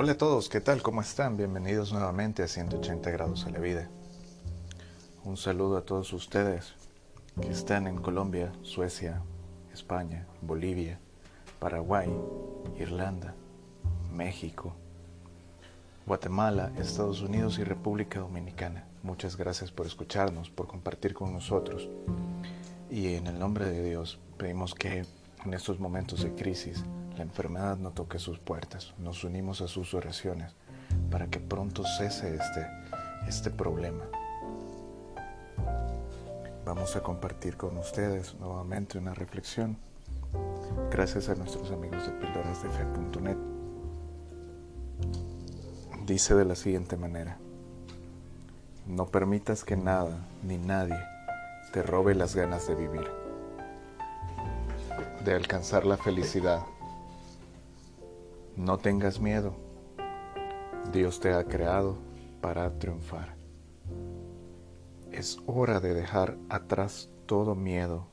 Hola a todos, ¿qué tal? ¿Cómo están? Bienvenidos nuevamente a 180 grados a la vida. Un saludo a todos ustedes que están en Colombia, Suecia, España, Bolivia, Paraguay, Irlanda, México, Guatemala, Estados Unidos y República Dominicana. Muchas gracias por escucharnos, por compartir con nosotros. Y en el nombre de Dios pedimos que en estos momentos de crisis la enfermedad no toque sus puertas. Nos unimos a sus oraciones para que pronto cese este, este problema. Vamos a compartir con ustedes nuevamente una reflexión gracias a nuestros amigos de píldorasdefe.net. Dice de la siguiente manera, no permitas que nada ni nadie te robe las ganas de vivir, de alcanzar la felicidad. No tengas miedo, Dios te ha creado para triunfar. Es hora de dejar atrás todo miedo,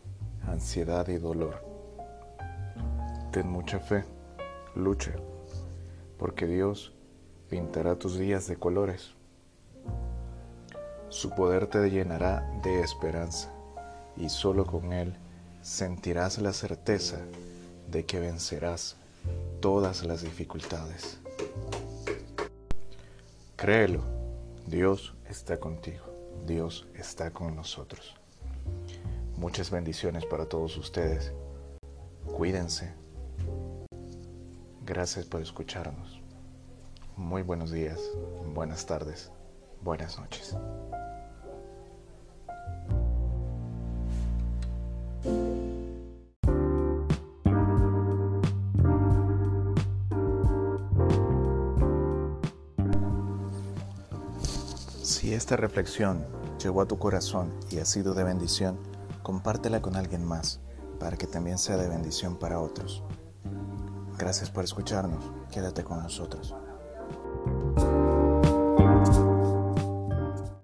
ansiedad y dolor. Ten mucha fe, lucha, porque Dios pintará tus días de colores. Su poder te llenará de esperanza y solo con Él sentirás la certeza de que vencerás todas las dificultades. Créelo, Dios está contigo, Dios está con nosotros. Muchas bendiciones para todos ustedes. Cuídense. Gracias por escucharnos. Muy buenos días, buenas tardes, buenas noches. Si esta reflexión llegó a tu corazón y ha sido de bendición, compártela con alguien más para que también sea de bendición para otros. Gracias por escucharnos. Quédate con nosotros.